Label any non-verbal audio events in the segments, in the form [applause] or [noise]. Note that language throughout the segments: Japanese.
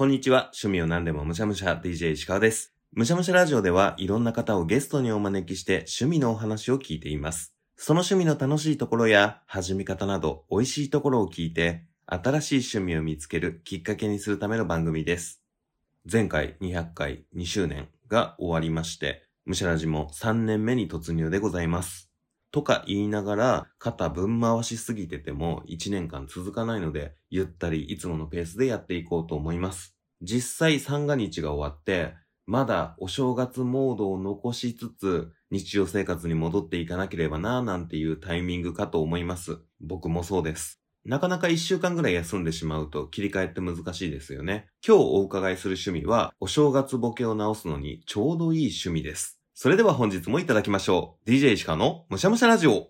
こんにちは。趣味を何でもむしゃむしゃ DJ 石川です。むしゃむしゃラジオではいろんな方をゲストにお招きして趣味のお話を聞いています。その趣味の楽しいところや始め方など美味しいところを聞いて新しい趣味を見つけるきっかけにするための番組です。前回200回2周年が終わりまして、むしゃらじも3年目に突入でございます。とか言いながら、肩ぶん回しすぎてても1年間続かないので、ゆったりいつものペースでやっていこうと思います。実際三が日が終わって、まだお正月モードを残しつつ、日常生活に戻っていかなければなぁなんていうタイミングかと思います。僕もそうです。なかなか一週間ぐらい休んでしまうと切り替えって難しいですよね。今日お伺いする趣味は、お正月ボケを直すのにちょうどいい趣味です。それでは本日もいただきましょう。DJ 石川のむしゃむしゃラジオ。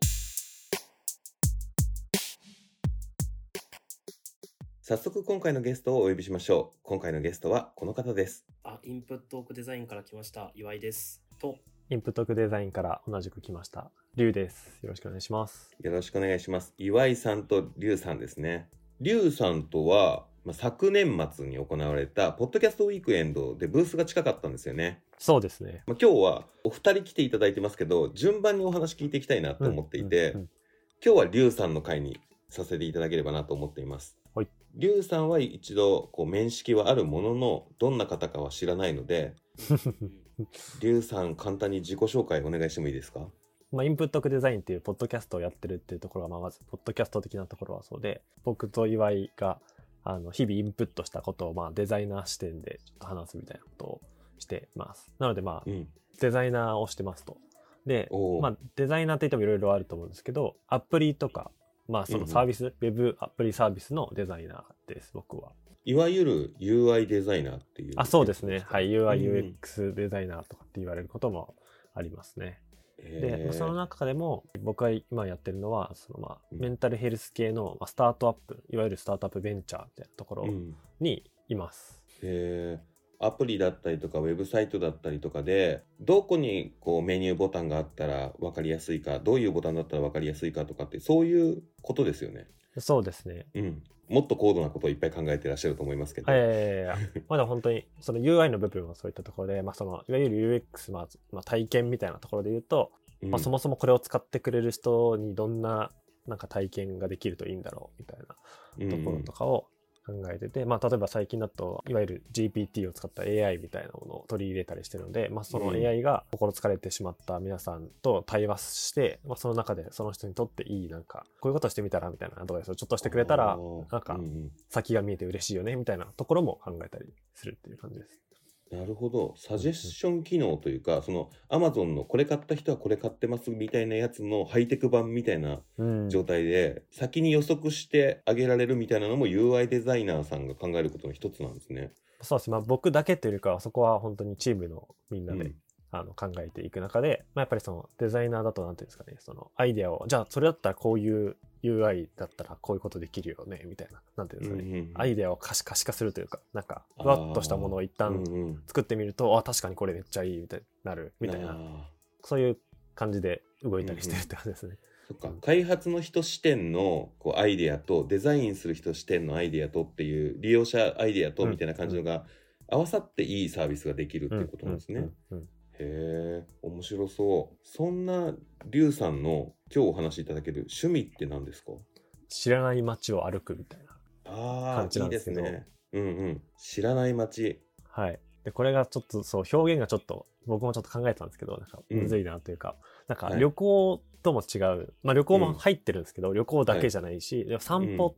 早速今回のゲストをお呼びしましょう。今回のゲストはこの方です。あ、インプットオークデザインから来ました、岩井です。と、インプットオークデザインから同じく来ました、リュウです。よろしくお願いします。よろしくお願いします。岩井さんとリュウさんですね。リュウさんとは、まあ、昨年末に行われたポッドキャストウィークエンドでブースが近かったんですよね。そうですね。まあ、今日はお二人来ていただいてますけど、順番にお話聞いていきたいなと思っていて、うんうんうん今日はリュウさんの回にさせていただければなと思っています。はいリュウさんは一度こう面識はあるものの、どんな方かは知らないので、リュウさん簡単に自己紹介お願いしてもいいですか？まあ、インプットデザインっていうポッドキャストをやってるっていうところが、まあ、まず、ポッドキャスト的なところはそうで、僕と岩井が、あの、日々インプットしたことを、まあ、デザイナー視点で話すみたいなことをしてます。なので、まあう、ん。デザイナーをしてますと。でまあ、デザイナーって言ってもいろいろあると思うんですけど、アプリとか、まあ、そのサービス、ウェブアプリサービスのデザイナーです、僕は。いわゆる UI デザイナーっていう。あ、そうですね。はい。UI、うん UX デザイナーとかって言われることもありますね。で、その中でも僕が今やってるのは、そのまあ、うんメンタルヘルス系のまあスタートアップ、いわゆるスタートアップベンチャーみたいなところうんにいます。へーアプリだったりとかウェブサイトだったりとかでどこにこうメニューボタンがあったら分かりやすいかどういうボタンだったら分かりやすいかとかってそういうことですよね。そうですね。うん、もっと高度なことをいっぱい考えてらっしゃると思いますけど。えー、まだ本当にその UI の部分はそういったところで、まあ、そのいわゆる UX、まあまあ、体験みたいなところで言うと、うんまあ、そもそもこれを使ってくれる人にどんななんか体験ができるといいんだろうみたいなところとかを考えてて、まあ、例えば最近だといわゆる GPT を使った AI みたいなものを取り入れたりしてるので、まあ、そのうん。AI が心疲れてしまった皆さんと対話して、まあ、その中でその人にとっていいなんかこういうことしてみたらみたいなアドバイスをちょっとしてくれたらなんか先が見えて嬉しいよねみたいなところも考えたりするっていう感じです。なるほど。サジェッション機能というかその Amazon のこれ買った人はこれ買ってますみたいなやつのハイテク版みたいなうん。状態で先に予測してあげられるみたいなのも UI デザイナーさんが考えることの一つなんですね。そうです。ね、まあ、僕だけというよりかはそこは本当にチームのみんなで、うんあの考えていく中で、まあ、やっぱりそのデザイナーだと何ていうんですかねそのアイデアをじゃあそれだったらこういう UI だったらこういうことできるよねみたいななんていうんですかね、うんうんアイデアを可視可視化するというかなんかふわっとしたものを一旦うんうん作ってみると、あ確かにこれめっちゃいいみたいになるみたいなそういう感じで動いたりしてるって感じですね。そっか開発の人視点のこうアイデアとデザインする人視点のアイデアとっていう利用者アイデアとみたいな感じのが合わさっていいサービスができるっていうことなんですね。うんうんうんへえ面白そう。そんなリュウさんの今日お話しいただける趣味って何ですか？知らない街を歩くみたいな感じいないんですけどですね。うんうん。知らない街。はい。で、これがちょっとそう、表現がちょっと、僕もちょっと考えてたんですけど、なんか、うんむずいなというか、なんかはい旅行とも違う、まあ旅行うんも入ってるんですけど、旅行だけじゃないし、でも散歩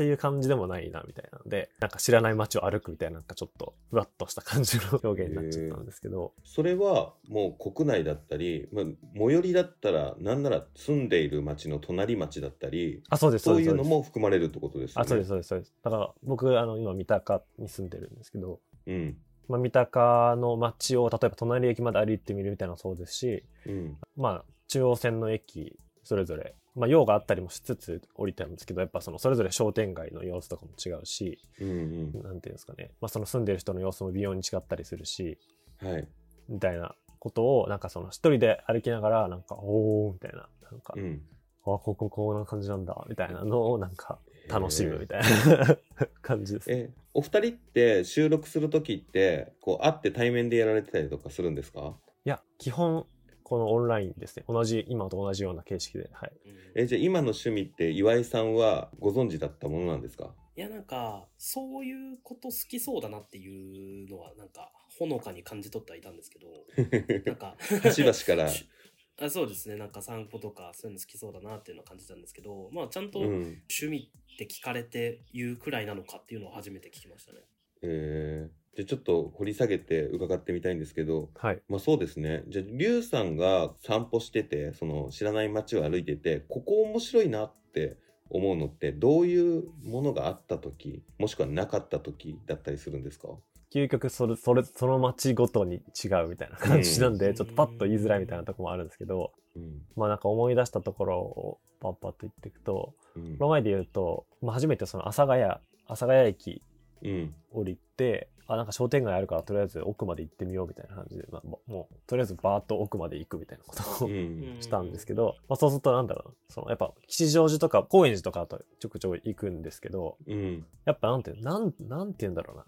っていう感じでもないな、みたいなので、なんか知らない街を歩くみたいな、なんかちょっと、ふわっとした感じの表現になっちゃったんですけど、それはもう国内だったり、まあ、最寄りだったらなんなら住んでいる町の隣町だったりあ、そうです、そういうのも含まれるってことですよね。あ、そうです、そうです、そうです。だから、僕、あの、今、三鷹に住んでるんですけど、うんまあ、三鷹の街を、例えば隣駅まで歩いてみるみたいなのもそうですし、うんまあ、中央線の駅それぞれ、まあ、用があったりもしつつ降りてるんですけどやっぱそのそれぞれ商店街の様子とかも違うしうんなんていうんですかね、まあ、その住んでる人の様子も微妙に違ったりするしうんはい。みたいなことをなんかその一人で歩きながらなんかおおみたいななんか、うん。あこここんな感じなんだみたいなのをなんか楽しむみたいな [laughs] 感じです。え、お二人って収録するときって、こう会って対面でやられてたりとかするんですか？いや、基本、このオンラインですね。同じ、今と同じような形式で。はい。え、じゃあ今の趣味って岩井さんはご存知だったものなんですか？いやなんかそういうこと好きそうだなっていうのはなんかほのかに感じ取ってはいたんですけど [laughs] なんか端々からし [laughs] あそうですねなんか散歩とかそういうの好きそうだなっていうのは感じたんですけどまあちゃんとうん。趣味って聞かれて言うくらいなのかっていうのを初めて聞きましたね。えー、じゃあちょっと掘り下げて伺ってみたいんですけど、はい。まあそうですね。じゃあ、リュウさんが散歩してて、その知らない街を歩いてて、ここ面白いなって思うのって、どういうものがあった時、もしくはなかった時だったりするんですか？究極それ、それ、その街ごとに違うみたいな感じなんで、うんちょっとパッと言いづらいみたいなとこもあるんですけど、うん。まあなんか思い出したところをパッパッと言っていくと、うんこの前で言うと、まあ、初めてその阿佐ヶ谷、阿佐ヶ谷駅うん。降りて、あ、なんか商店街あるからとりあえず奥まで行ってみようみたいな感じで、まあ、ももうとりあえずバーッと奥まで行くみたいなことをうん。したんですけど、まあ、そうするとなんだろうなそのやっぱ吉祥寺とか高円寺とかだとちょくちょく行くんですけどうん。やっぱなんてなんなんて言うんだろうな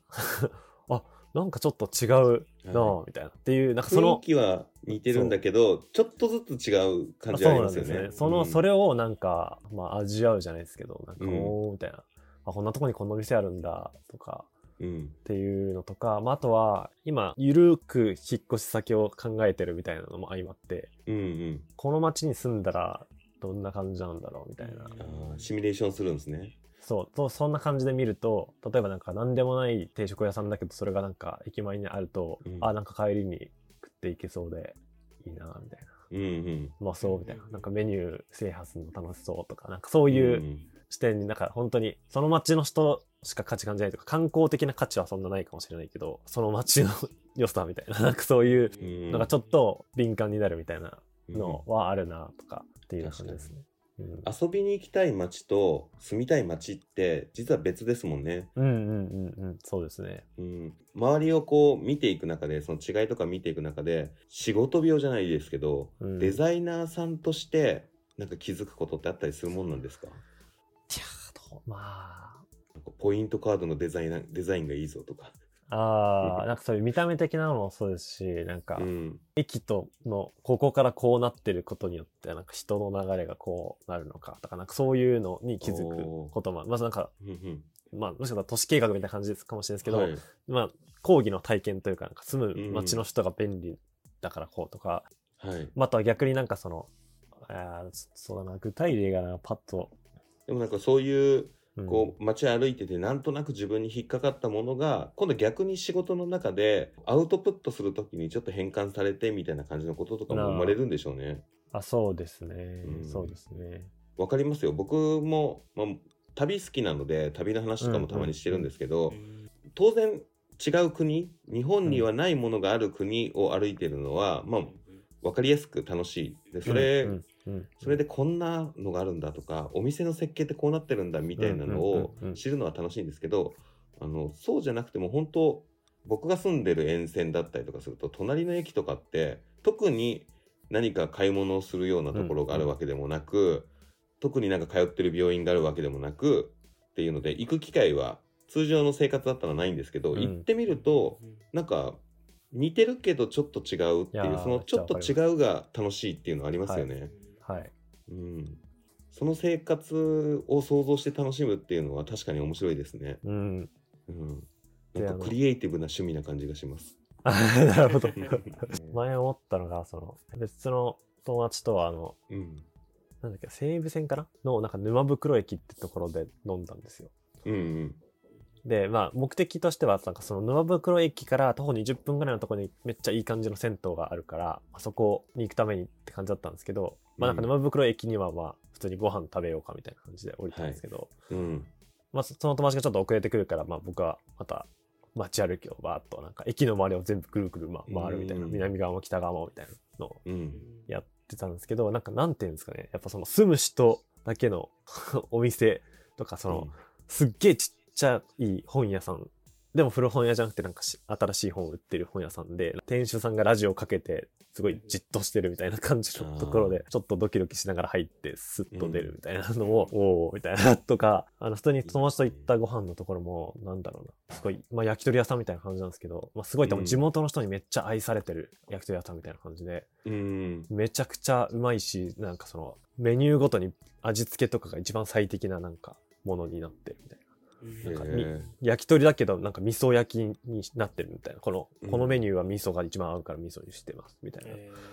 [laughs] あなんかちょっと違うなみたいなっていうなんかそ雰の囲気は似てるんだけど、ちょっとずつ違う感あじはあそうなんですりますよね。ねその、うんそれをなんか、まあ、味わうじゃないですけどなんかうんおーみたいな、あこんなとこにこんな店あるんだとかうん。っていうのとか、まあ、あとは今ゆるく引っ越し先を考えてるみたいなのも相まってうんうん。この町に住んだらどんな感じなんだろうみたいな、シミュレーションするんですね。そうとそんな感じで見ると例えばなんか何でもない定食屋さんだけどそれがなんか駅前にあると、うん。あなんか帰りに食っていけそうでいいなみたいな。うんうん。うまそうみたいな。なんかメニュー制覇するの楽しそうとかなんかそういううん視点になんか本当にその町の人しか価値感じないとか観光的な価値はそんなないかもしれないけどその町の良さみたいな [laughs] なんかそういううん。なんかちょっと敏感になるみたいなのはあるなとかっていう感じですね。うん。遊びに行きたい街と住みたい街って実は別ですもんね。うんうんうんうんそうですね。うん、周りをこう見ていく中でその違いとか見ていく中で仕事病じゃないですけど、うん。デザイナーさんとしてなんか気づくことってあったりするもんなんですか？いやまあポイントカードのデザイナデザインがいいぞとか。あーなんかそういう見た目的なのもそうですしなんかうん。駅とのここからこうなってることによってなんか人の流れがこうなるのかとかなんかそういうのに気づくこともまずなんかうんまあもしかしたら都市計画みたいな感じですかもしれないですけど、うんはい。まあ講義の体験というかなんか住む街の人が便利だからこうとか、はい、まあ、あとは逆になんかそのあーそそうだな具体例がなパッと、でもなんかそういううんこう街歩いててなんとなく自分に引っかかったものが今度逆に仕事の中でアウトプットするときにちょっと変換されてみたいな感じのこととかも生まれるんでしょうね。あそうですね、うん。そうですね。わかりますよ。僕も、まあ、旅好きなので旅の話とかもたまにしてるんですけど、うん当然違う国日本にはないものがある国を歩いてるのは、まあ分かりやすく楽しい。でそれ、うんうんうんそれでこんなのがあるんだとかお店の設計ってこうなってるんだみたいなのを知るのは楽しいんですけどあのそうじゃなくても本当僕が住んでる沿線だったりとかすると隣の駅とかって特に何か買い物をするようなところがあるわけでもなく、特になんか通ってる病院があるわけでもなくっていうので行く機会は通常の生活だったらないんですけど、うん。行ってみるとなんか似てるけどちょっと違うっていうそのちょっと違うが楽しいっていうのありますよね。はい。うん、その生活を想像して楽しむっていうのは確かに面白いですね。うん。うん、なんかクリエイティブな趣味な感じがします。あ [laughs] なるほど。[laughs] 前思ったのがその別の友達とはあのうん、なんだっけ西武線かなのなんか沼袋駅ってところで飲んだんですよ。うん、うん、でまあ目的としてはなんかその沼袋駅から徒歩20分ぐらいのところにめっちゃいい感じの銭湯があるからあそこに行くためにって感じだったんですけど、まあなんかうん。沼袋駅にはまあ普通にご飯食べようかみたいな感じで降りたんですけど、うん、まあそその友達がちょっと遅れてくるからまあ僕はまた街歩きをバーっとなんか駅の周りを全部ぐるぐるま回るみたいな、うん。南側も北側もみたいなのをうん、やってたんですけどなんかなんていうんですかね。やっぱその住む人だけの [laughs] お店とかその、すっげえちっちゃい本屋さんでも古本屋じゃなくてなんかし新しい本を売ってる本屋さんで、店主さんがラジオかけて、すごいじっとしてるみたいな感じのところで、ちょっとドキドキしながら入って、スッと出るみたいなのも、おーみたいなとか、あの、普通に友達と行ったご飯のところも、なんだろうな、すごい、まあ焼き鳥屋さんみたいな感じなんですけど、まあすごい多分地元の人にめっちゃ愛されてる焼き鳥屋さんみたいな感じで、うん。めちゃくちゃうまいし、なんかその、メニューごとに味付けとかが一番最適ななんか、ものになってるみたいな。うんなんか焼き鳥だけど、なんか味噌焼きになってるみたいな。この、うんこのメニューは味噌が一番合うから味噌にしてます、みたい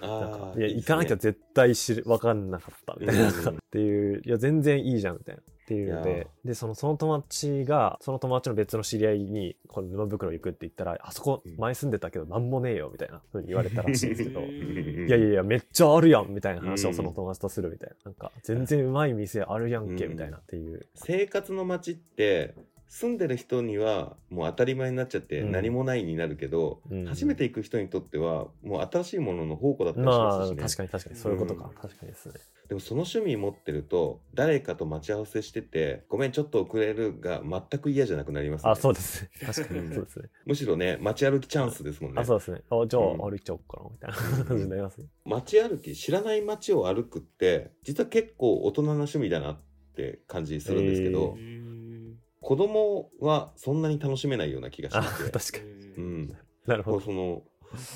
な。なんかーいや、行かなきゃ絶対知る、わかんなかった、みたいな。うんっていう、いや、全然いいじゃん、みたいな。っていうので、で、その、その友達が、その友達の別の知り合いに、この沼袋行くって言ったら、あそこうん。前住んでたけど、なんもねえよ、みたいな風に言われたらしいんですけど、うん。[laughs] いやいやいや、めっちゃあるやんみたいな話うん。をその友達とするみたいな。なんか、全然うまい店あるやんけ、うん。みたいなっていう。生活の街って住んでる人にはもう当たり前になっちゃってうん何もないになるけど、うん初めて行く人にとってはもう新しいものの宝庫だったりしますしね、確かに確かに、そういうことか。うん確かにですね。でもその趣味持ってると誰かと待ち合わせしててごめんちょっと遅れるが全く嫌じゃなくなりますねあ、そうですね。確かに、そうですね。むしろね街歩きチャンスですもんねあ、そうですね。あ、じゃあうん歩いちゃおうかな、みたいな感じになりますね。街歩き知らない街を歩くって実は結構大人な趣味だなって感じするんですけど、うーん子供はそんなに楽しめないような気があ、してて確かに。うんなるほど。その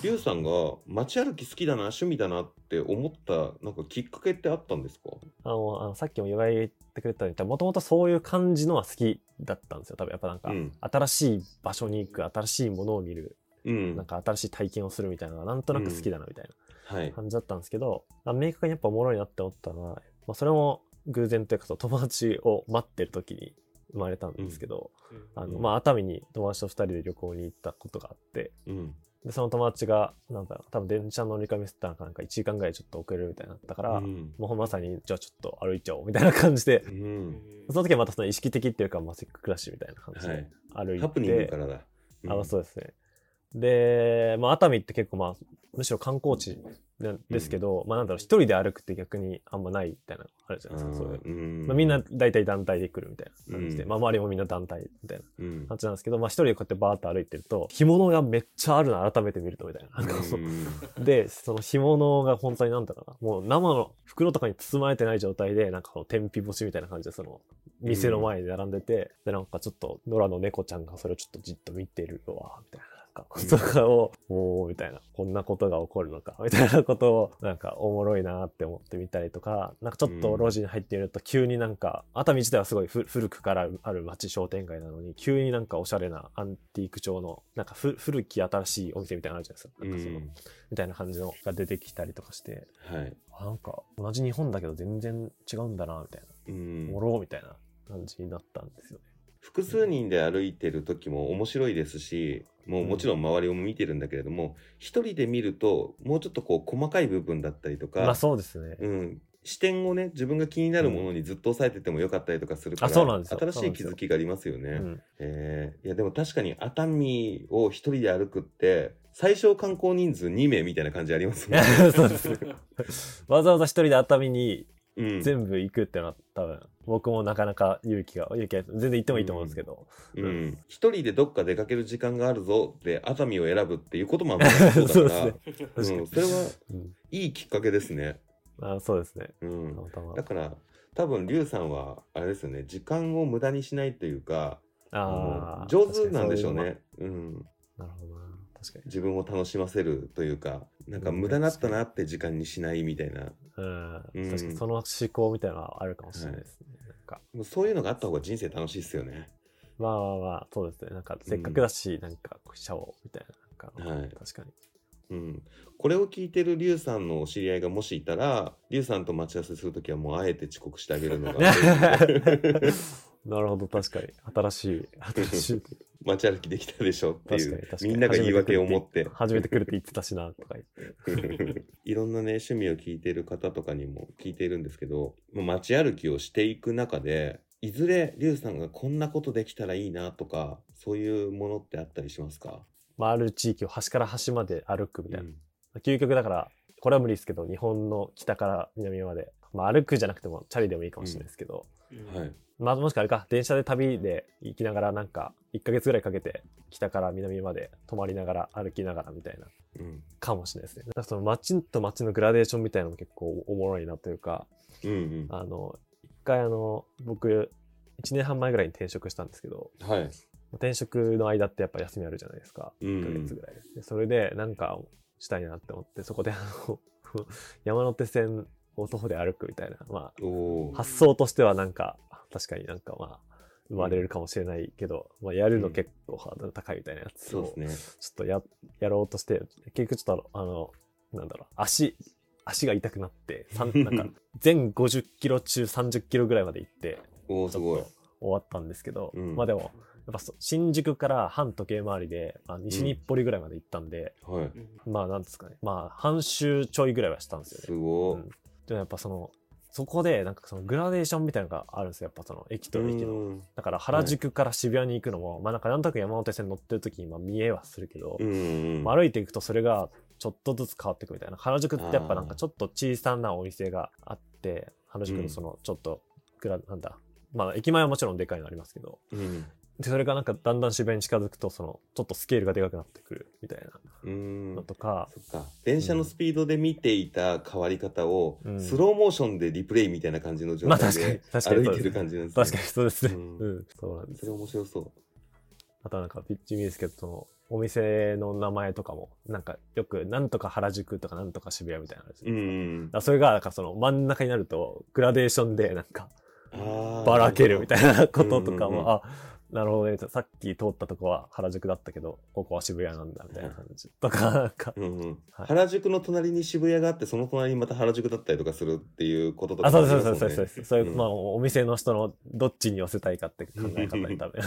リュウさんが街歩き好きだな趣味だなって思ったなんかきっかけってあったんですか？あの、あのさっきも岩井が言ってくれたように、もともとそういう感じのは好きだったんですよ。多分やっぱなんか、うん新しい場所に行く、新しいものを見る、うんなんか新しい体験をするみたいなのがなんとなく好きだなみたいな。はい感じだったんですけど、あ明確にやっぱおもろいなって思ったのは、まあ、それも偶然というか友達を待ってる時に生まれたんですけど、あのうん。まあ、熱海に友達と二人で旅行に行ったことがあって、うん。で、その友達が、なんだろう、多分電車乗り換えミスったのかなんか1時間ぐらいちょっと遅れるみたいになったから、うん。もうまさに、じゃあちょっと歩いちゃおうみたいな感じでう、ん。その時はまたその意識的っていうか、まあ、せっかくだしみたいな感じではい。歩いて、ハプニングからだ、うん。あのそうですね。で、まあ、熱海って結構まあ、むしろ観光地ですけど、まあなんだろう、一人で歩くって逆にあんまないみたいなのあるじゃないですか、そういう。うん。まあ、みんな大体団体で来るみたいな感じで、うん。まあ周りもみんな団体みたいなうん。感じなんですけど、まあ一人でこうやってバーッと歩いてると、干物がめっちゃあるな、改めて見るとみたいな。で、その干物が本当になんだろうな、もう生の袋とかに包まれてない状態で、なんかこの天日干しみたいな感じで、その、店の前に並んでて、で、なんかちょっと、野良の猫ちゃんがそれをちょっとじっと見てるわ、みたいな。か、ことかを、おー、みたいな、こんなことが起こるのか、みたいなことを、なんか、おもろいなって思ってみたりとか、なんかちょっと路地に入ってみると、急になんか、熱海自体はすごいふ古くからある街商店街なのに、急になんかおしゃれなアンティーク調の、なんかふ古き新しいお店みたいなのあるじゃないですか。うなんかその、んみたいな感じのが出てきたりとかして、はいあなんか同じ日本だけど全然違うんだな、みたいな。うんおもろみたいな感じになったんですよね。複数人で歩いてる時も面白いですしもうもちろん周りを見てるんだけれども一人で見るともうちょっとこう細かい部分だったりとか、まあそうですね。うん、視点をね自分が気になるものにずっと押さえててもよかったりとかするから、あそうなんですよ新しい気づきがありますよね。うん。えーいやでも確かに熱海を一人で歩くって最小観光人数2名みたいな感じありますもんね。[laughs] そうです。[laughs] わざわざ一人で熱海にうん全部行くってのは多分、僕もなかなか勇気が、勇気が、全然行ってもいいと思うんですけど。うん、一人でどっか出かける時間があるぞで熱海を選ぶっていうこともあんまりそうだから [laughs] そうですねうん、それはうん。いいきっかけですね。あそうですね。うんた、またまだから多分リュウさんはあれですよね時間を無駄にしないというかああ。上手なんでしょうね。うういうのも。なるほどな。確かに。自分を楽しませるというかなんか無駄だったなって時間にしないみたいなうん。うん確かにその思考みたいなのはあるかもしれないですね。なんか。そういうのがあった方が人生楽しいですよね。まあまあまあ、そうですね。なんか、せっかくだし、なんか、しちゃおう、みたいな。なんか、はい確かに。うん、これを聞いてるリュウさんのお知り合いがもしいたらリュウさんと待ち合わせするときはもうあえて遅刻してあげるのが [laughs] なるほど、確かに。新しい、新しい。街歩きできたでしょっていう。みんなが言い訳を持って初めて来るって言ってたしな、とか言って。[laughs] いろんなね趣味を聞いている方とかにも聞いているんですけどまあ街歩きをしていく中でいずれリュウさんがこんなことできたらいいなとかそういうものってあったりしますか、まあ、ある地域を端から端まで歩くみたいな。うん究極だから、これは無理ですけど、日本の北から南まで、まあ、歩くじゃなくても、チャリでもいいかもしれないですけど、うんはい。まあもしくはあれか、電車で旅で行きながらなんか、1ヶ月ぐらいかけて北から南まで泊まりながら歩きながらみたいな、うん。かもしれないですね。なんかその街と街のグラデーションみたいなのも結構おもろいなというか、うんうん。あの、一回あの、僕、1年半前ぐらいに転職したんですけど、はい。転職の間ってやっぱ休みあるじゃないですか。うん1ヶ月ぐらいで。それでなんかしたいなって思って、そこであの、[laughs] 山手線を徒歩で歩くみたいな、まあ、発想としてはなんか、確かになんかまあ、生まれるかもしれないけど、まあ、やるの結構ハードル高いみたいなやつを、そうですね。ちょっとや、やろうとして、結局ちょっとあの、なんだろう、足、足が痛くなって、[laughs] なんか、全50キロ中30キロぐらいまで行って、終わったんですけど、うんまあでも、やっぱそ新宿から半時計回りで、まあ、西日暮里ぐらいまで行ったんで、はい。うんまあなんですかね、まあ半周ちょいぐらいはしたんですよね。すごい。うんでもやっぱその、そこでなんかそのグラデーションみたいなのがあるんですよ、やっぱその駅と駅の。うんだから原宿から渋谷に行くのも、まあなんかなんとなく山手線乗ってる時にまあ見えはするけど。まあ歩いていくとそれがちょっとずつ変わっていくみたいな。原宿ってやっぱなんかちょっと小さなお店があって、原宿のそのちょっとグラ、なんだ、まあ駅前はもちろんでかいのありますけど、うん。でそれがなんかだんだん渋谷に近づくとそのちょっとスケールがでかくなってくるみたいなうんの。とか、そっか。電車のスピードで見ていた変わり方を、うんスローモーションでリプレイみたいな感じの状態で歩いてる感じなんですね。確かにそうですね。ううんん、そうなんですそれ面白そう。あとはなんかピッチミですけど、そのお店の名前とかも、なんかよくなんとか原宿とかなんとか渋谷みたいなのですか。んだからそれがなんかその真ん中になるとグラデーションでなんかうん。ばらけるみたいいなこととかうんうんうんも、あ、なるほどね。さっき通ったとこは原宿だったけど、ここは渋谷なんだみたいな感じとか、なんか、な。うんうんはい原宿の隣に渋谷があって、その隣にまた原宿だったりとかするっていうこととかあ、そうそうそうそうそうそういう、うんまあお店の人のどっちに寄せたいかって考え方に多分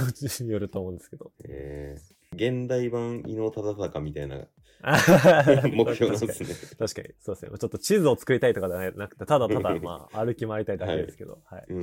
よると思うんですけど。[laughs] えー現代版伊能忠敬みたいな [laughs] 目標なんですね。確かに、そうですね。ちょっと地図を作りたいとかじゃなくて、ただただ、まあ、歩き回りたいだけですけど、[laughs] はい。うん。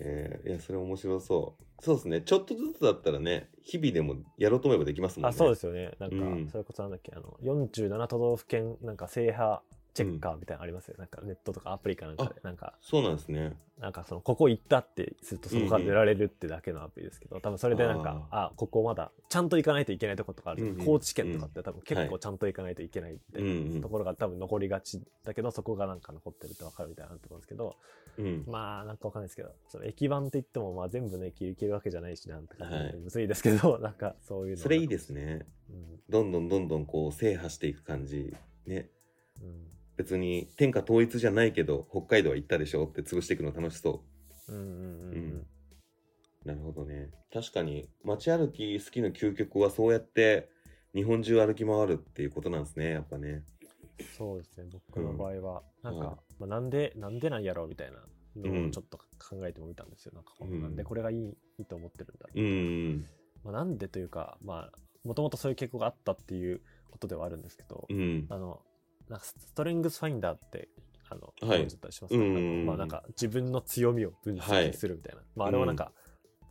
えーいや、それ面白そう。そうですね。ちょっとずつだったらね、日々でもやろうと思えばできますもんね。あ、そうですよね。なんか、うんそれこそなんだっけ、あの、47都道府県、なんか制覇チェッカーみたいなのありますよ。なんかネットとかアプリかなんかで、なんか、そうなんですね。なんかその、ここ行ったってするとそこから出られるってだけのアプリですけど、多分それでなんか、あここまだ、ちゃんと行かないといけないとことかあるうんうん高知県とかって多分結はい構ちゃんと行かないといけないって、うんうんところが多分残りがちだけど、そこがなんか残ってるってわかるみたいなと思うんですけど、うん。まあ、なんかわかんないですけど、その駅番って言っても、まあ全部の駅行けるわけじゃないしなんて感じで、はいむずいですけど、[laughs] なんかそういうの。それいいですね。うん。どんどんどんどんこう制覇していく感じ。ね。うん。別に天下統一じゃないけど、北海道は行ったでしょ？って潰していくの楽しそうんうんうんうん。う。なるほどね。確かに、街歩き好きの究極はそうやって日本中歩き回るっていうことなんですね、やっぱね。そうですね、僕の場合は、なんか、はいまあ、なんで、なんでなんやろうみたいなうんのをちょっと考えてもみたんですよ。なんか、うんなんでこれがいいいいと思ってるんだろう。うん。まあ、なんでというか、まあ、もともとそういう傾向があったっていうことではあるんですけど、うん。あの、なんかストレングスファインダーって、あの、はいしますか、うんうんうんあのまあなんか自分の強みを分析するみたいな。まああれはなんか、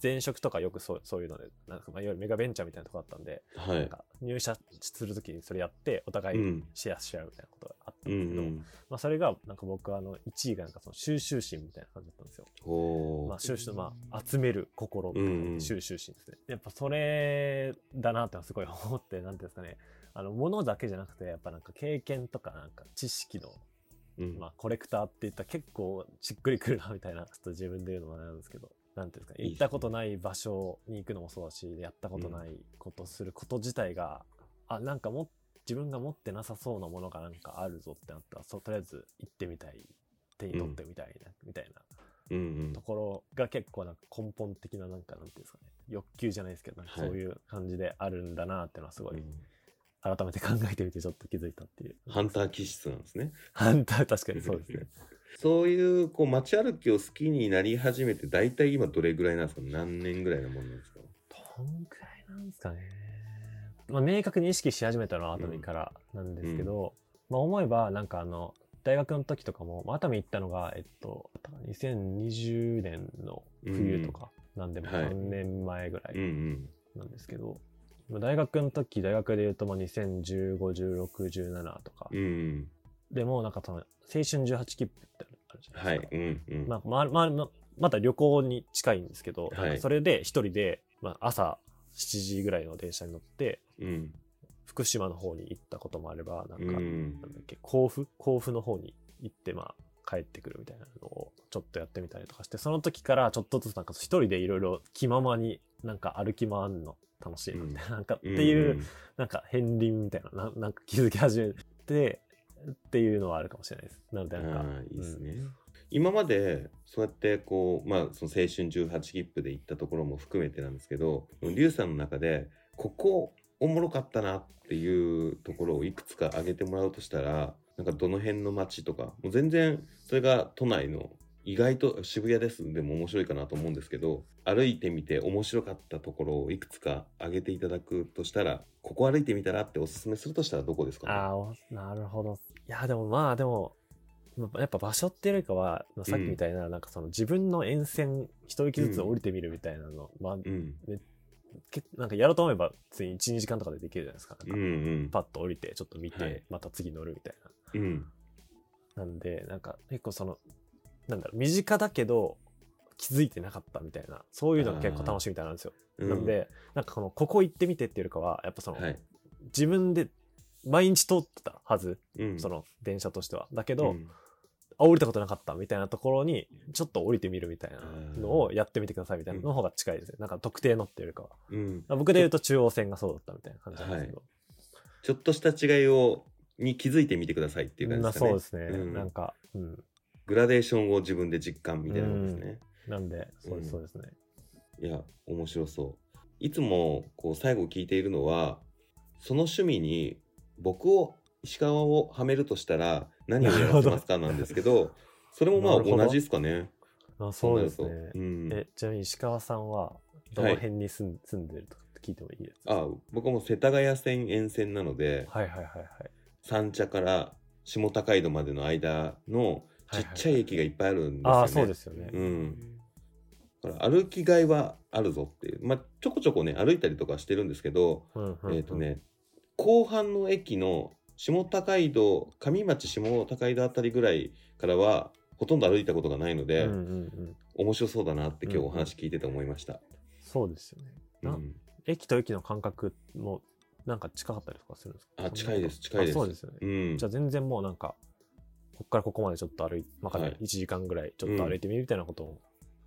前職とかよくそうそういうので、なんかまあいわゆるメガベンチャーみたいなとこだったんで、はい。なんか入社するときにそれやって、お互いうん。シェアし合うみたいなことがあったうんんですけど、うん。まあそれが、なんか僕はあの、1位がなんかその収集心みたいな感じだったんですよ。まあ収集、まあ集める心収集心ですね。やっぱそれだなってすごい思って、なんていうんですかね、あの、物だけじゃなくて、やっぱなんか経験とかなんか知識のうん。まあ、コレクターって言ったら結構しっくりくるなみたいな、ちょっと自分で言うのもなんですけど、なんていうんですか行ったことない場所に行くのもそうだし、やったことないことすること自体が、あ、なんかも、自分が持ってなさそうなものがなんかあるぞってなったら、そう、とりあえず行ってみたい、手に取ってみたいな、みたいな。うんうん。ところが結構なんか根本的ななんか、なんていうんですかね、欲求じゃないですけど、なんかはいそういう感じであるんだなっていうのはすごい、うん改めて考えてみてちょっと気づいたっていう。ハンター気質なんですね。ハンター、確かにそうですね。[laughs] そういうこう街歩きを好きになり始めて大体今どれぐらいなんですか？何年ぐらいのものなんですか？どんくらいなんですかね。まあ、明確に意識し始めたのは熱海からなんですけど、まあ思えばなんかあの、大学の時とかも、まあ熱海行ったのが、えっと、2020年の冬とか、なんでもはい3年前ぐらいうんうん。なんですけど、まあ大学の時、大学で言うとまあ2015、16、17とか、うん。でもなんかその、青春18切符ってあるじゃなはいい。ですか。うんうん。まあ、まあ、まあ、また旅行に近いんですけど、はいそれで一人で、まあ、朝7時ぐらいの電車に乗って、うん。福島の方に行ったこともあれば、なんか、うんなんだっけ、甲府？甲府の方に行って、まあ、帰ってくるみたいなのをちょっとやってみたりとかして、その時からちょっとずつなんか一人でいろいろ気ままになんか歩き回るの楽しいなみたいな、[laughs] なんかっていう、んなんか片鱗みたいなな、なんか気づき始めて、っていうのはあるかもしれないです。なので、なんか、いいですうんね。今までそうやってこう、まあ、その青春18切符で行ったところも含めてなんですけど、リュウさんの中で、ここおもろかったなっていうところをいくつか挙げてもらうとしたら、なんかどの辺の街とか、もう全然それが都内の意外と渋谷ですでも面白いかなと思うんですけど、歩いてみて面白かったところをいくつか挙げていただくとしたら、ここ歩いてみたらっておすすめするとしたらどこですかね？ああ、おなるほど。いや、でもまあ、でも、まやっぱ場所っていうよりかは、まあさっきみたいな、なんかその自分の沿線、一息ずつ降りてみるみたいなの、まあ、うん。けなんかやろうと思えば、つい1、2時間とかでできるじゃないですか。なんうんかうん。パッと降りて、ちょっと見て、はいまた次乗るみたいうん。な。なんで、なんか結構その、なんだろう、身近だけど、気づいてなかったみたいな、そういうのが結構楽しみみたいなんですよ。うんなんで、なんかこの、ここ行ってみてっていうよりかは、やっぱその、はい。自分で毎日通ってたはず、うん。その電車としては。だけど、うんあ、降りたことなかったみたいなところに、ちょっと降りてみるみたいなのをやってみてくださいみたいなの方が近いですね。なんか特定のっていうよりかは。うん。僕で言うと中央線がそうだったみたいな感じなんですけど。ちょっとした違いを、に気づいてみてくださいっていう感じまあですかね。そうですね。うんなんか、うん。グラデーションを自分で実感みたいなことですね。なんで、そうです、うんそうですね。いや、面白そう。いつも、こう、最後聞いているのは、その趣味に僕を、石川をはめるとしたら何をやらせますかなんですけど、[laughs] それもまあ同じですかね。あそうですねうん。え、ちなみに石川さんは、どの辺に住ん,、住んでるとかって聞いてもいいですか？あ、僕はもう世田谷線沿線なので、はいはいはいはい。三茶から下高井戸までの間のちっちゃい駅がいっぱいあるんですよね。ああ、そうですよね。うん。だから歩きがいはあるぞっていう。まあ、ちょこちょこね、歩いたりとかしてるんですけど、うんうんうんえっ、と。ね、後半の駅の下高井戸、上町下高井戸あたりぐらいからは、ほとんど歩いたことがないので、うんうんうん。面白そうだなって今日お話聞いてて思いました。そうですよね。なうん駅と駅の間隔も、なんか近かったりとかするんですか？あ、近いです、近いです。あそうですよね。うんじゃあ全然もうなんか、こっからここまでちょっと歩いて、まあ、はい1時間ぐらいちょっと歩いてみるみたいなことを。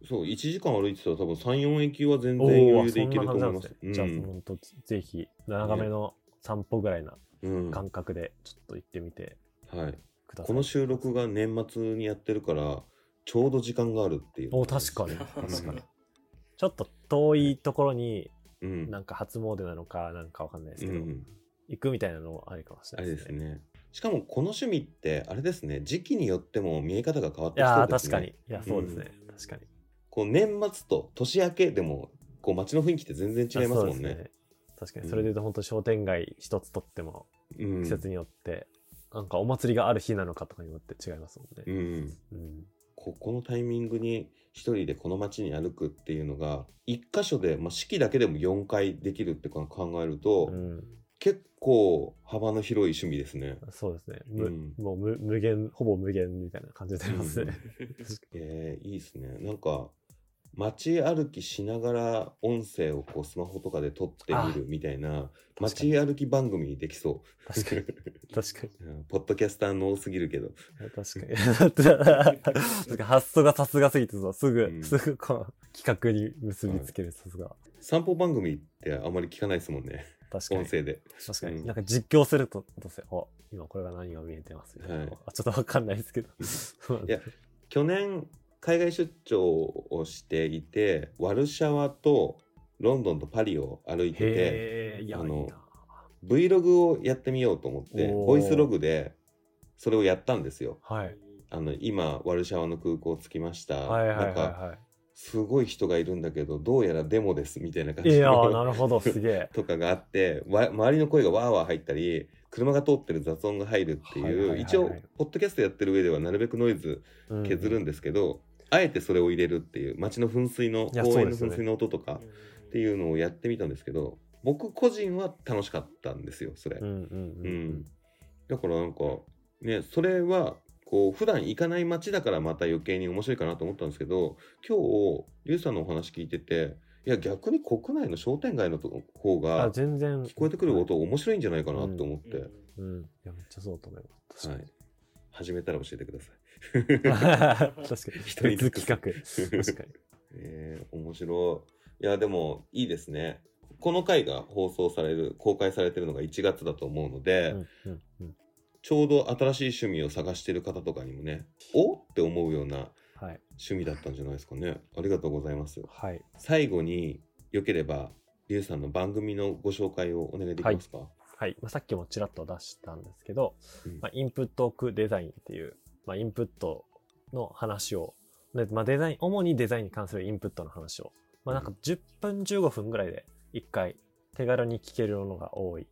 そう、1時間歩いてたら多分3、4駅は全然余裕で行けると思います。感じなん。じゃあ、うん本当ぜひ、長めの散歩ぐらいなうん感覚でちょっと行ってみてはい。ください。この収録が年末にやってるから、ちょうど時間があるっていう。お、確かに。確確かに。ちょっと遠いところに、うん。なんか初詣なのか、なんかわかんないですけど、うん。行くみたいなのもありかもしあれれないですね。ですね。しかもこの趣味って、あれですね、時期によっても見え方が変わってきそうですね。確かに。いや、そうですね。確かに。こう年末と年明けでも、こう街の雰囲気って全然違いますもんね。あそうです確かに。うんそれで言うと、本当商店街一つとっても、うん季節によって、なんかお祭りがある日なのかとかによって違いますもんね。うん。うん。ここのタイミングに一人でこの街に歩くっていうのが、一箇所で、まあ、四季だけでも4回できるって考えると、うん。結構幅の広い趣味ですね。そうですね。むうんもう無無限、ほぼ無限みたいな感じになりますね。えー、いいですね。なんか、街歩きしながら音声をこうスマホとかで撮ってみるみたいな、街歩き番組できそう。確かに。確かに。[laughs] うんポッドキャスターの多すぎるけど。確かに。確かに発想がさすがすぎてさ、すぐ、うんすぐこう、企画に結びつける、さすが。散歩番組ってあまり聞かないですもんね。確かに。音声で。確かに。うんなんか実況すると、どうせ、お、今これが何が見えてますみたいな、はいあちょっとわかんないですけど。いや去年、海外出張をしていて、ワルシャワとロンドンとパリを歩いてて、あの Vlog をやってみようと思って、ボイスログでそれをやったんですよ。はい。あの、今、ワルシャワの空港着きました。はいはいはいなんか、はすごい人がいるんだけど、どうやらデモですみたいな感い。いじやー、なのるほど、すげえ。[laughs] とかがあって、わ周りの声がわーわー入ったり、車が通ってる雑音が入るっていう、はいはいはいはい一応、ポッドキャストやってる上ではなるべくノイズ削るんですけど、あえてそれを入れるっていう、街の噴水の、公園の噴水の音とかっていうのをやってみたんですけど、僕個人は楽しかったんですよ、それ。うんうんううんうんん。だからなんか、ね、それは、こう普段行かない街だからまた余計に面白いかなと思ったんですけど今日リュウさんのお話聞いてていや逆に国内の商店街のと方あが全然。聞こえてくる音面白いんじゃないかなと思って、うんいやめっちゃそうだと思います。確はい、始めたら教えてください。[laughs] 確かに。[laughs] 人に尽くす別企画。確かに。[laughs] えー、面白い。いや、でも、いいですね。この回が放送される、公開されてるのが1月だと思うので、うんうんうんちょうど新しい趣味を探してる方とかにもね、おって思うようなはい趣味だったんじゃないですかね。ありがとうございます。はい最後に、よければ、リュウさんの番組のご紹介をお願いできますか、はい、まあ、さっきもちらっと出したんですけど、うんまあ、インプットオクデザインっていう、まあ、インプットの話を、でまあ、デザイン、主にデザインに関するインプットの話を、まあ、なんか10分15分ぐらいで1回手軽に聞けるものが多い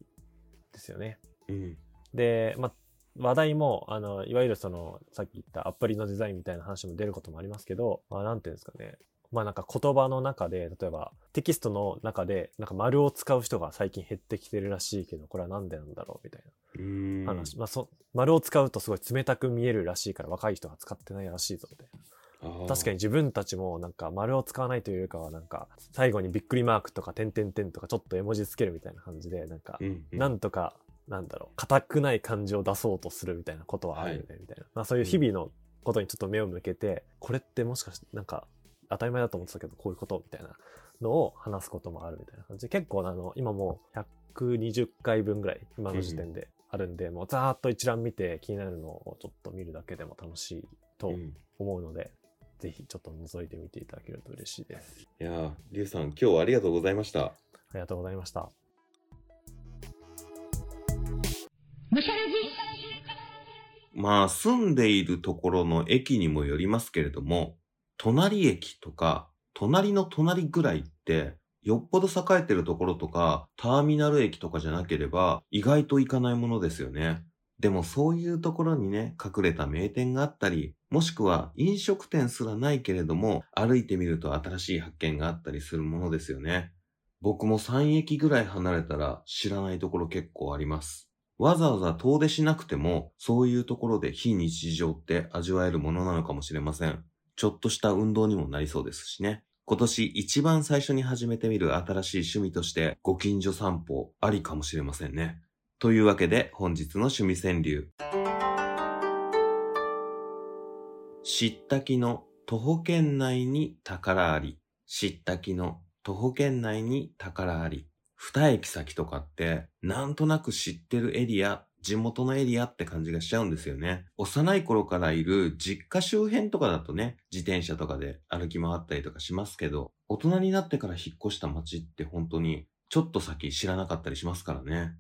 ですよね。うん。で、まあ、話題も、あの、いわゆるその、さっき言ったアプリのデザインみたいな話も出ることもありますけど、まあ、なんていうんですかね。まあなんか言葉の中で、例えばテキストの中で、なんか丸を使う人が最近減ってきてるらしいけど、これはなんでなんだろうみたいな。話、まあそ丸を使うとすごい冷たく見えるらしいから若い人が使ってないらしいぞみたいな確かにに。自分たちもなんか丸を使わないというよりかはなんか最後にびっくりマークとか点々点とかちょっと絵文字つけるみたいな感じでなんか。なんとかなんだろう硬くない感じを出そうとするみたいなことはあるよねみたいな、まあそういう日々のことにちょっと目を向けてこれってもしかしてなんか当たり前だと思ってたけどこういうことみたいなのを話すこともあるみたいな感じで結構あの今もう120回分ぐらい今の時点であるんで、もうざーっと一覧見て気になるのをちょっと見るだけでも楽しいとうん思うので、ぜひちょっと覗いてみていただけると嬉しいです。いやー、リュウさん、今日はありがとうございました。ありがとうございました。むしゃらまあ、住んでいるところの駅にもよりますけれども、隣駅とか、隣の隣ぐらいって、よっぽど栄えてるところとか、ターミナル駅とかじゃなければ、意外と行かないものですよね。でもそういうところにね、隠れた名店があったり、もしくは飲食店すらないけれども、歩いてみると新しい発見があったりするものですよね。僕も3駅ぐらい離れたら知らないところ結構あります。わざわざ遠出しなくても、そういうところで非日常って味わえるものなのかもしれません。ちょっとした運動にもなりそうですしね。今年一番最初に始めてみる新しい趣味として、ご近所散歩ありかもしれませんね。というわけで、本日の趣味川柳。知ったきの徒歩圏内に宝あり。知ったきの徒歩圏内に宝あり。二駅先とかって、なんとなく知ってるエリア、地元のエリアって感じがしちゃうんですよね。幼い頃からいる実家周辺とかだとね、自転車とかで歩き回ったりとかしますけど、大人になってから引っ越した街って本当に、ちょっと先知らなかったりしますからね。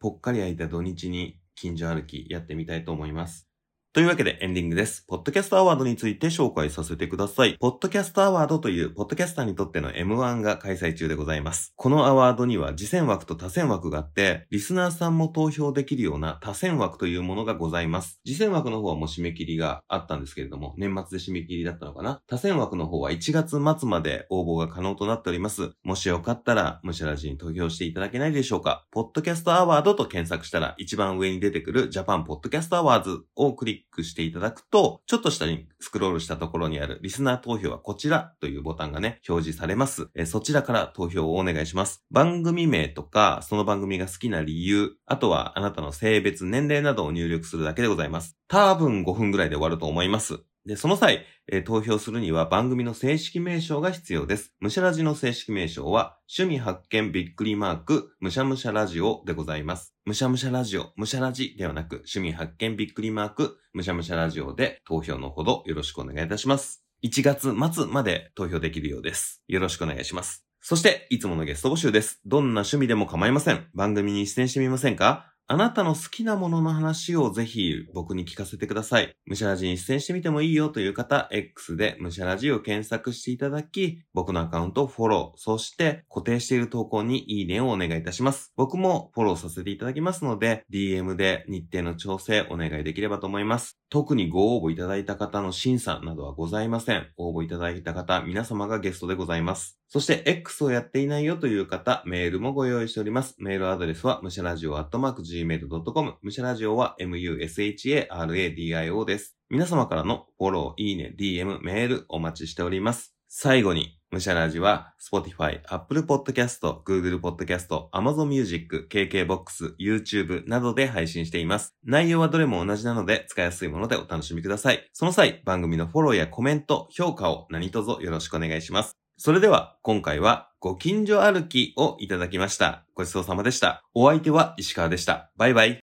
ぽっかり空いた土日に近所歩きやってみたいと思います。というわけでエンディングです。ポッドキャストアワードについて紹介させてください。ポッドキャストアワードというポッドキャスターにとっての M1 が開催中でございます。このアワードには次戦枠と多戦枠があって、リスナーさんも投票できるような多戦枠というものがございます。次戦枠の方はもう締め切りがあったんですけれども、年末で締め切りだったのかな他薦枠の方は1月末まで応募が可能となっております。もしよかったら、むしゃらじに投票していただけないでしょうか。ポッドキャストアワードと検索したら、一番上に出てくるジャパンポッドキャストアワーズをクリックックしていただくと、ちょっと下にスクロールしたところにあるリスナー投票はこちらというボタンがね、表示されます。えーそちらから投票をお願いします。番組名とか、その番組が好きな理由、あとはあなたの性別、年齢などを入力するだけでございます。多分5分ぐらいで終わると思います。で、その際、えー投票するには番組の正式名称が必要です。むしゃらじの正式名称は、趣味発見びっくりマーク、むしゃむしゃラジオでございます。むしゃむしゃラジオ、むしゃラジではなく、趣味発見びっくりマーク、むしゃむしゃラジオで投票のほどよろしくお願いいたします。1月末まで投票できるようです。よろしくお願いします。そして、いつものゲスト募集です。どんな趣味でも構いません。番組に出演してみませんか？あなたの好きなものの話をぜひ僕に聞かせてください。むしゃらじに出演してみてもいいよという方、X でむしゃらじを検索していただき、僕のアカウントをフォロー、そして固定している投稿にいいねをお願いいたします。僕もフォローさせていただきますので、DM で日程の調整お願いできればと思います。特にご応募いただいた方の審査などはございません。応募いただいた方、皆様がゲストでございます。そして X をやっていないよという方、メールもご用意しております。メールアドレスは、むしゃらじお .gmail.com。むしゃらじおは musharadio です。皆様からのフォロー、いいね、DM、メールお待ちしております。最後に、むしゃらじは、Spotify、Apple Podcast、Google Podcast、Amazon Music、KKBOX、YouTube などで配信しています。内容はどれも同じなので、使いやすいものでお楽しみください。その際、番組のフォローやコメント、評価を何卒よろしくお願いします。それでは、今回は、ご近所歩きをいただきました。ごちそうさまでした。お相手は石川でした。バイバイ。